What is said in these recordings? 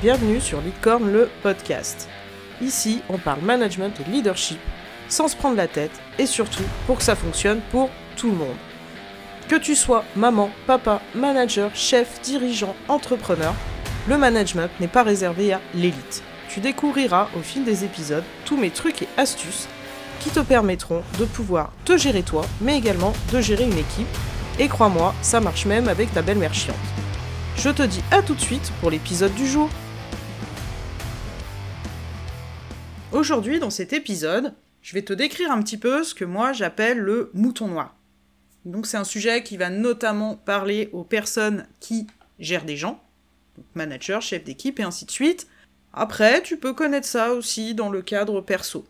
bienvenue sur Leadcorn le podcast. Ici, on parle management et leadership sans se prendre la tête et surtout pour que ça fonctionne pour tout le monde. Que tu sois maman, papa, manager, chef, dirigeant, entrepreneur, le management n'est pas réservé à l'élite. Tu découvriras au fil des épisodes tous mes trucs et astuces qui te permettront de pouvoir te gérer toi, mais également de gérer une équipe. Et crois-moi, ça marche même avec ta belle-mère chiante. Je te dis à tout de suite pour l'épisode du jour. Aujourd'hui, dans cet épisode, je vais te décrire un petit peu ce que moi j'appelle le mouton noir. Donc c'est un sujet qui va notamment parler aux personnes qui gèrent des gens, donc manager, chef d'équipe et ainsi de suite. Après, tu peux connaître ça aussi dans le cadre perso.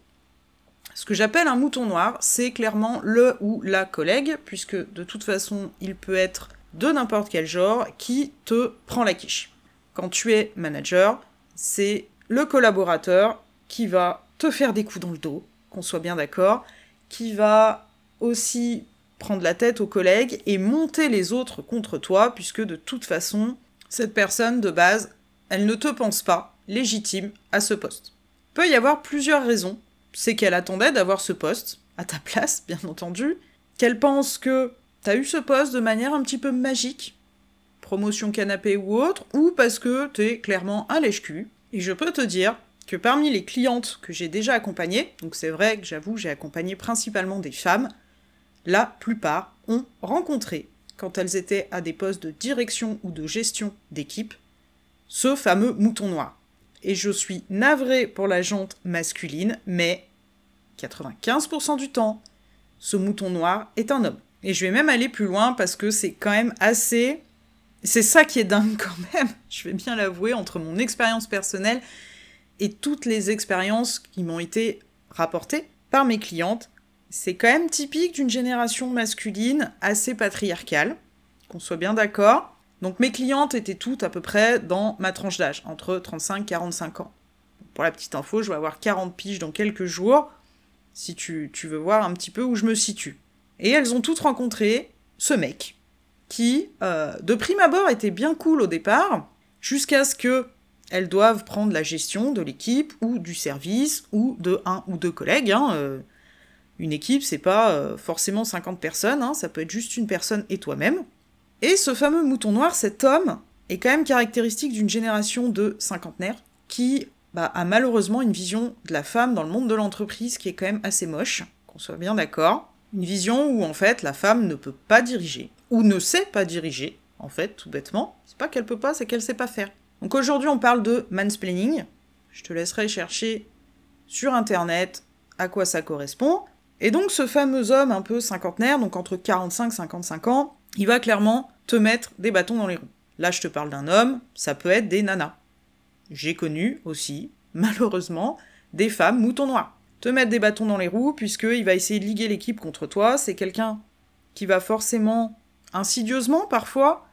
Ce que j'appelle un mouton noir, c'est clairement le ou la collègue, puisque de toute façon, il peut être de n'importe quel genre qui te prend la quiche. Quand tu es manager, c'est le collaborateur qui va te faire des coups dans le dos, qu'on soit bien d'accord, qui va aussi prendre la tête aux collègues et monter les autres contre toi, puisque de toute façon, cette personne de base, elle ne te pense pas légitime à ce poste. Il peut y avoir plusieurs raisons. C'est qu'elle attendait d'avoir ce poste, à ta place, bien entendu, qu'elle pense que t'as eu ce poste de manière un petit peu magique, promotion canapé ou autre, ou parce que t'es clairement un lèche-cul. Et je peux te dire que parmi les clientes que j'ai déjà accompagnées, donc c'est vrai que j'avoue j'ai accompagné principalement des femmes, la plupart ont rencontré, quand elles étaient à des postes de direction ou de gestion d'équipe, ce fameux mouton noir. Et je suis navrée pour la jante masculine, mais 95% du temps, ce mouton noir est un homme. Et je vais même aller plus loin parce que c'est quand même assez... C'est ça qui est dingue quand même, je vais bien l'avouer, entre mon expérience personnelle et toutes les expériences qui m'ont été rapportées par mes clientes. C'est quand même typique d'une génération masculine assez patriarcale, qu'on soit bien d'accord. Donc mes clientes étaient toutes à peu près dans ma tranche d'âge, entre 35 et 45 ans. Pour la petite info, je vais avoir 40 piges dans quelques jours, si tu, veux voir un petit peu où je me situe. Et elles ont toutes rencontré ce mec, qui, euh, de prime abord, était bien cool au départ, jusqu'à ce que elles doivent prendre la gestion de l'équipe ou du service ou de un ou deux collègues. Hein, euh. Une équipe, c'est pas euh, forcément 50 personnes, hein, ça peut être juste une personne et toi-même. Et ce fameux mouton noir, cet homme, est quand même caractéristique d'une génération de cinquantenaires qui bah, a malheureusement une vision de la femme dans le monde de l'entreprise qui est quand même assez moche, qu'on soit bien d'accord. Une vision où en fait la femme ne peut pas diriger, ou ne sait pas diriger, en fait, tout bêtement. C'est pas qu'elle peut pas, c'est qu'elle sait pas faire. Donc aujourd'hui on parle de mansplaining. Je te laisserai chercher sur internet à quoi ça correspond. Et donc ce fameux homme un peu cinquantenaire, donc entre 45 et 55 ans, il va clairement te mettre des bâtons dans les roues. Là je te parle d'un homme, ça peut être des nanas. J'ai connu aussi, malheureusement, des femmes moutons noirs. Te mettre des bâtons dans les roues, puisqu'il va essayer de liguer l'équipe contre toi, c'est quelqu'un qui va forcément, insidieusement parfois,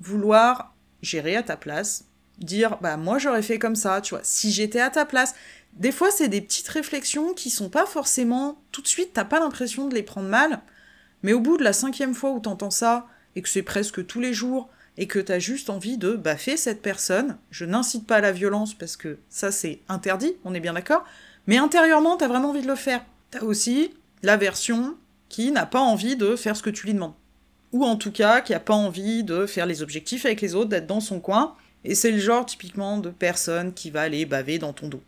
vouloir gérer à ta place, dire bah moi j'aurais fait comme ça, tu vois, si j'étais à ta place. Des fois c'est des petites réflexions qui sont pas forcément tout de suite, t'as pas l'impression de les prendre mal, mais au bout de la cinquième fois où t'entends ça et que c'est presque tous les jours et que t'as juste envie de baffer cette personne, je n'incite pas à la violence parce que ça c'est interdit, on est bien d'accord, mais intérieurement t'as vraiment envie de le faire. T'as aussi la version qui n'a pas envie de faire ce que tu lui demandes. Ou en tout cas qui a pas envie de faire les objectifs avec les autres, d'être dans son coin, et c'est le genre typiquement de personne qui va aller baver dans ton dos.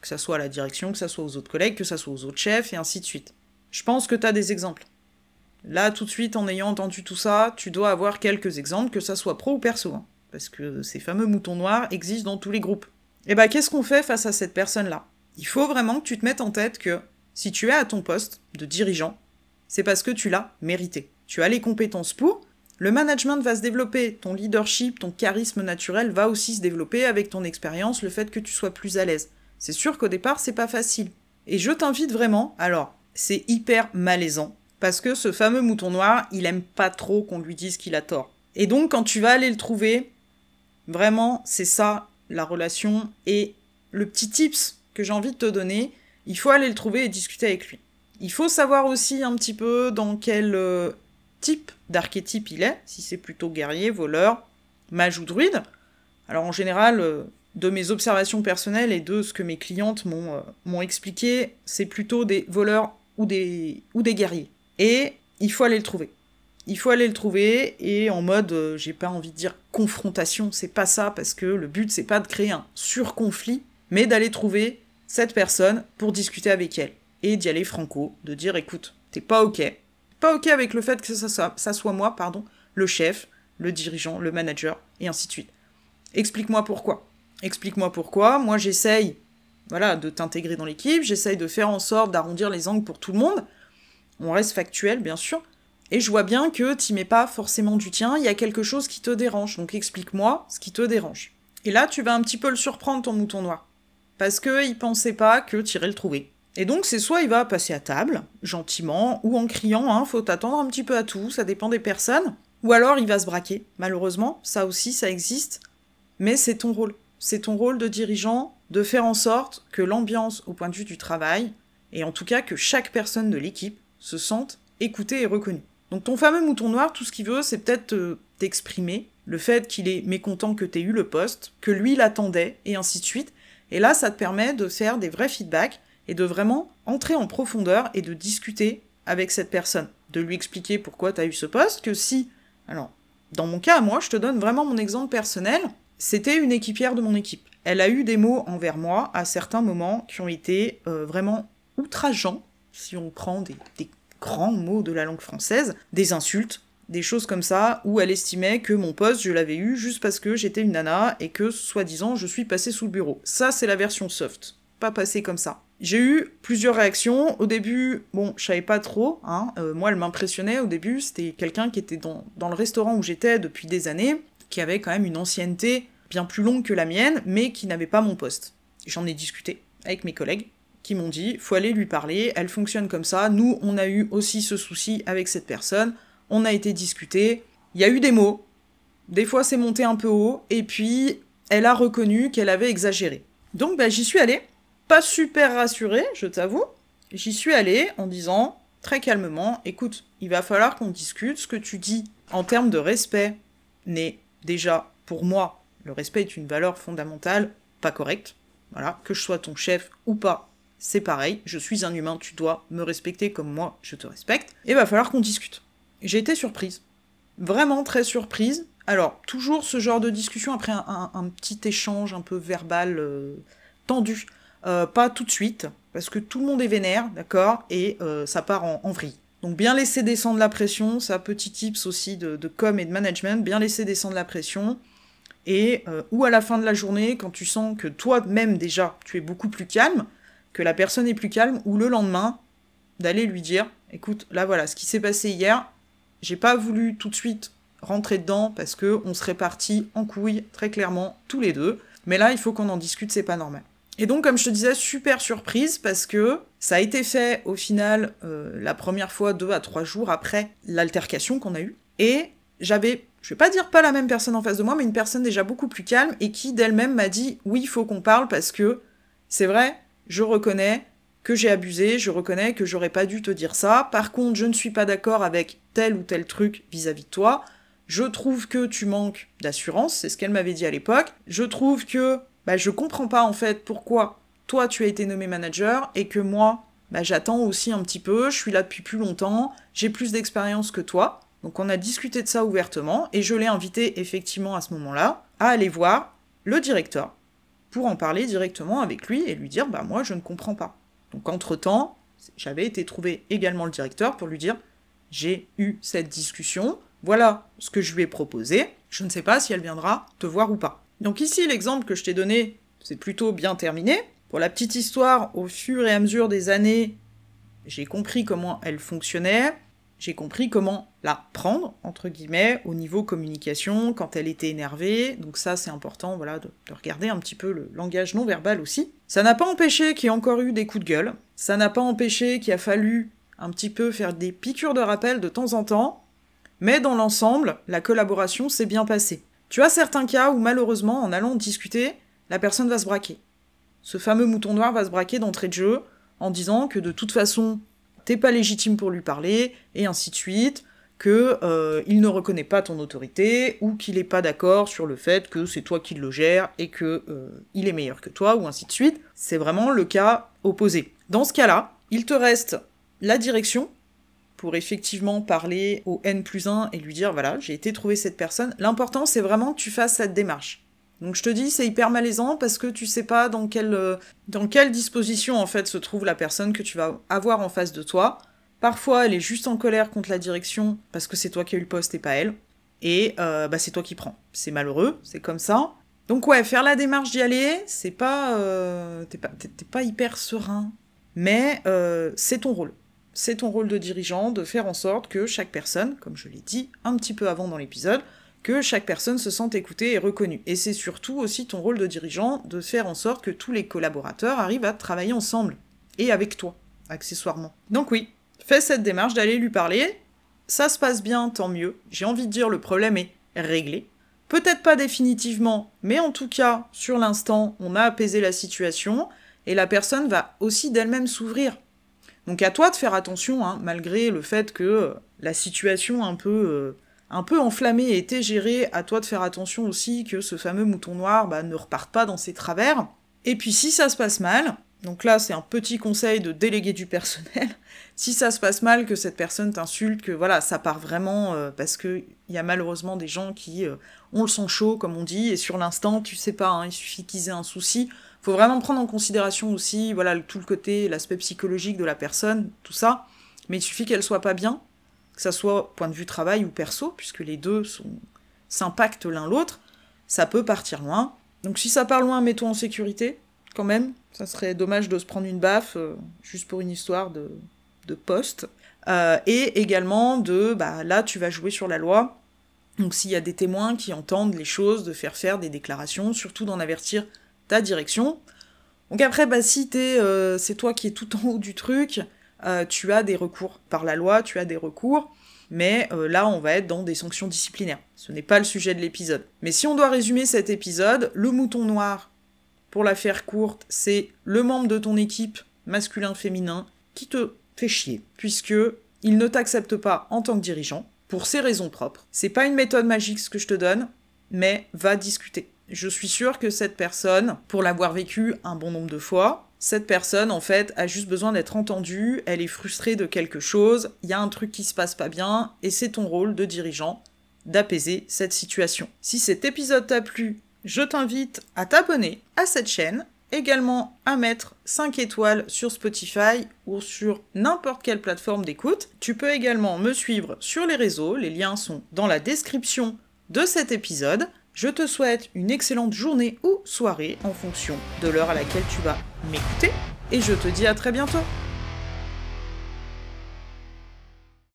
Que ça soit à la direction, que ça soit aux autres collègues, que ça soit aux autres chefs, et ainsi de suite. Je pense que t'as des exemples. Là, tout de suite, en ayant entendu tout ça, tu dois avoir quelques exemples, que ça soit pro ou perso. Hein, parce que ces fameux moutons noirs existent dans tous les groupes. Et bah, qu'est-ce qu'on fait face à cette personne-là? Il faut vraiment que tu te mettes en tête que si tu es à ton poste de dirigeant, c'est parce que tu l'as mérité. Tu as les compétences pour, le management va se développer, ton leadership, ton charisme naturel va aussi se développer avec ton expérience, le fait que tu sois plus à l'aise. C'est sûr qu'au départ, c'est pas facile. Et je t'invite vraiment, alors, c'est hyper malaisant, parce que ce fameux mouton noir, il aime pas trop qu'on lui dise qu'il a tort. Et donc, quand tu vas aller le trouver, vraiment, c'est ça la relation. Et le petit tips que j'ai envie de te donner, il faut aller le trouver et discuter avec lui. Il faut savoir aussi un petit peu dans quel euh, type d'archétype il est, si c'est plutôt guerrier, voleur, mage ou druide. Alors en général, euh, de mes observations personnelles et de ce que mes clientes m'ont euh, m'ont expliqué, c'est plutôt des voleurs ou des, ou des guerriers. Et il faut aller le trouver. Il faut aller le trouver et en mode, euh, j'ai pas envie de dire confrontation, c'est pas ça, parce que le but c'est pas de créer un surconflit, mais d'aller trouver cette personne pour discuter avec elle. Et d'y aller franco, de dire écoute, t'es pas ok. Pas ok avec le fait que ça soit, moi, pardon, le chef, le dirigeant, le manager, et ainsi de suite. Explique-moi pourquoi. Explique-moi pourquoi. Moi j'essaye voilà, de t'intégrer dans l'équipe, j'essaye de faire en sorte d'arrondir les angles pour tout le monde. On reste factuel, bien sûr. Et je vois bien que tu mets pas forcément du tien, il y a quelque chose qui te dérange. Donc explique-moi ce qui te dérange. Et là, tu vas un petit peu le surprendre, ton mouton noir. Parce qu'il pensait pas que tu irais le trouver. Et donc, c'est soit il va passer à table, gentiment, ou en criant, hein, faut t'attendre un petit peu à tout, ça dépend des personnes. Ou alors il va se braquer, malheureusement, ça aussi, ça existe. Mais c'est ton rôle. C'est ton rôle de dirigeant de faire en sorte que l'ambiance au point de vue du travail, et en tout cas que chaque personne de l'équipe, se sente écoutée et reconnue. Donc ton fameux mouton noir, tout ce qu'il veut, c'est peut-être t'exprimer le fait qu'il est mécontent que t'aies eu le poste, que lui l'attendait, et ainsi de suite. Et là, ça te permet de faire des vrais feedbacks et de vraiment entrer en profondeur et de discuter avec cette personne, de lui expliquer pourquoi t'as eu ce poste, que si, alors, dans mon cas, moi, je te donne vraiment mon exemple personnel, c'était une équipière de mon équipe. Elle a eu des mots envers moi à certains moments qui ont été euh, vraiment outrageants, si on prend des, des grands mots de la langue française, des insultes, des choses comme ça, où elle estimait que mon poste, je l'avais eu juste parce que j'étais une nana et que, soi-disant, je suis passée sous le bureau. Ça, c'est la version soft. Pas passé comme ça. J'ai eu plusieurs réactions. Au début, bon, je savais pas trop. Hein. Euh, moi, elle m'impressionnait au début. C'était quelqu'un qui était dans, dans le restaurant où j'étais depuis des années, qui avait quand même une ancienneté bien plus longue que la mienne, mais qui n'avait pas mon poste. J'en ai discuté avec mes collègues qui m'ont dit faut aller lui parler, elle fonctionne comme ça. Nous, on a eu aussi ce souci avec cette personne, on a été discuté, il y a eu des mots, des fois c'est monté un peu haut, et puis elle a reconnu qu'elle avait exagéré. Donc bah, j'y suis allée, pas super rassurée, je t'avoue, j'y suis allée en disant très calmement écoute, il va falloir qu'on discute, ce que tu dis en termes de respect n'est déjà pour moi, le respect est une valeur fondamentale, pas correcte. Voilà, que je sois ton chef ou pas, c'est pareil, je suis un humain, tu dois me respecter comme moi, je te respecte, et va falloir qu'on discute. J'ai été surprise. Vraiment très surprise. Alors, toujours ce genre de discussion après un, petit échange un peu verbal euh, tendu. Euh, pas tout de suite, parce que tout le monde est vénère, d'accord, et euh, ça part en, en, vrille. Donc bien laisser descendre la pression, ça petit tips aussi de, de, com et de management, bien laisser descendre la pression, et ou à la fin de la journée, quand tu sens que toi-même déjà, tu es beaucoup plus calme, que la personne est plus calme, ou le lendemain, d'aller lui dire, écoute, là voilà, ce qui s'est passé hier, j'ai pas voulu tout de suite rentrer dedans parce que on serait partis en couille très clairement tous les deux, mais là il faut qu'on en discute, c'est pas normal. Et donc comme je te disais, super surprise parce que ça a été fait au final euh, la première fois deux à trois jours après l'altercation qu'on a eue, et j'avais je vais pas dire pas la même personne en face de moi, mais une personne déjà beaucoup plus calme et qui d'elle-même m'a dit oui, il faut qu'on parle parce que c'est vrai, je reconnais que j'ai abusé, je reconnais que j'aurais pas dû te dire ça. Par contre, je ne suis pas d'accord avec tel ou tel truc vis-à-vis de toi. Je trouve que tu manques d'assurance, c'est ce qu'elle m'avait dit à l'époque. Je trouve que bah, je comprends pas en fait pourquoi toi tu as été nommé manager et que moi bah, j'attends aussi un petit peu, je suis là depuis plus longtemps, j'ai plus d'expérience que toi. Donc on a discuté de ça ouvertement et je l'ai invité effectivement à ce moment-là à aller voir le directeur pour en parler directement avec lui et lui dire bah moi je ne comprends pas. Donc entre-temps, j'avais été trouver également le directeur pour lui dire j'ai eu cette discussion, voilà ce que je lui ai proposé, je ne sais pas si elle viendra te voir ou pas. Donc ici l'exemple que je t'ai donné, c'est plutôt bien terminé. Pour la petite histoire, au fur et à mesure des années, j'ai compris comment elle fonctionnait, j'ai compris comment la prendre, entre guillemets, au niveau communication, quand elle était énervée. Donc ça, c'est important, voilà, de, de, regarder un petit peu le langage non verbal aussi. Ça n'a pas empêché qu'il y ait encore eu des coups de gueule. Ça n'a pas empêché qu'il a fallu un petit peu faire des piqûres de rappel de temps en temps. Mais dans l'ensemble, la collaboration s'est bien passée. Tu as certains cas où malheureusement, en allant discuter, la personne va se braquer. Ce fameux mouton noir va se braquer d'entrée de jeu en disant que de toute façon, t'es pas légitime pour lui parler, et ainsi de suite, que euh, il ne reconnaît pas ton autorité ou qu'il n'est pas d'accord sur le fait que c'est toi qui le gères et que euh, il est meilleur que toi ou ainsi de suite. C'est vraiment le cas opposé. Dans ce cas-là, il te reste la direction pour effectivement parler au N plus 1 et lui dire voilà, j'ai été trouver cette personne. L'important, c'est vraiment que tu fasses cette démarche. Donc je te dis, c'est hyper malaisant parce que tu sais pas dans quelle, euh, dans quelle disposition en fait se trouve la personne que tu vas avoir en face de toi. Parfois, elle est juste en colère contre la direction parce que c'est toi qui as eu le poste et pas elle. Et euh, bah, c'est toi qui prends. C'est malheureux, c'est comme ça. Donc ouais, faire la démarche d'y aller, c'est pas, euh, t'es pas, pas hyper serein, mais c'est ton rôle. C'est ton rôle de dirigeant de faire en sorte que chaque personne, comme je l'ai dit un petit peu avant dans l'épisode, que chaque personne se sente écoutée et reconnue. Et c'est surtout aussi ton rôle de dirigeant de faire en sorte que tous les collaborateurs arrivent à travailler ensemble et avec toi, accessoirement. Donc oui, fais cette démarche d'aller lui parler. Ça se passe bien, tant mieux. J'ai envie de dire le problème est réglé. Peut-être pas définitivement, mais en tout cas, sur l'instant, on a apaisé la situation et la personne va aussi d'elle-même s'ouvrir. Donc à toi de faire attention, hein, malgré le fait que euh, la situation un peu, euh, un peu enflammée ait été gérée, à toi de faire attention aussi que ce fameux mouton noir bah, ne reparte pas dans ses travers. Et puis si ça se passe mal, donc là, c'est un petit conseil de déléguer du personnel. si ça se passe mal, que cette personne t'insulte, que voilà, ça part vraiment euh, parce qu'il y a malheureusement des gens qui ont le sang chaud, comme on dit, et sur l'instant, tu sais pas, hein, il suffit qu'ils aient un souci. Faut vraiment prendre en considération aussi, voilà, tout le côté, l'aspect psychologique de la personne, tout ça. Mais il suffit qu'elle soit pas bien, que ça soit point de vue travail ou perso, puisque les deux s'impactent l'un l'autre, ça peut partir loin. Donc si ça part loin, mets-toi en sécurité, quand même. Ça serait dommage de se prendre une baffe euh, juste pour une histoire de, de poste. Euh, et également de, bah là, tu vas jouer sur la loi. Donc s'il y a des témoins qui entendent les choses, de faire faire des déclarations, surtout d'en avertir ta direction. Donc après, bah, si euh, c'est toi qui es tout en haut du truc, tu as des recours. Par la loi, tu as des recours. Mais là, on va être dans des sanctions disciplinaires. Ce n'est pas le sujet de l'épisode. Mais si on doit résumer cet épisode, le mouton noir pour la faire courte, c'est le membre de ton équipe, masculin-féminin, qui te fait chier, puisque il ne t'accepte pas en tant que dirigeant, pour ses raisons propres. C'est pas une méthode magique ce que je te donne, mais va discuter. Je suis sûre que cette personne, pour l'avoir vécu un bon nombre de fois, cette personne, en fait, a juste besoin d'être entendue, elle est frustrée de quelque chose, il y a un truc qui se passe pas bien, et c'est ton rôle de dirigeant d'apaiser cette situation. Si cet épisode t'a plu, je t'invite à t'abonner à cette chaîne, également à mettre 5 étoiles sur Spotify ou sur n'importe quelle plateforme d'écoute. Tu peux également me suivre sur les réseaux, les liens sont dans la description de cet épisode. Je te souhaite une excellente journée ou soirée en fonction de l'heure à laquelle tu vas m'écouter et je te dis à très bientôt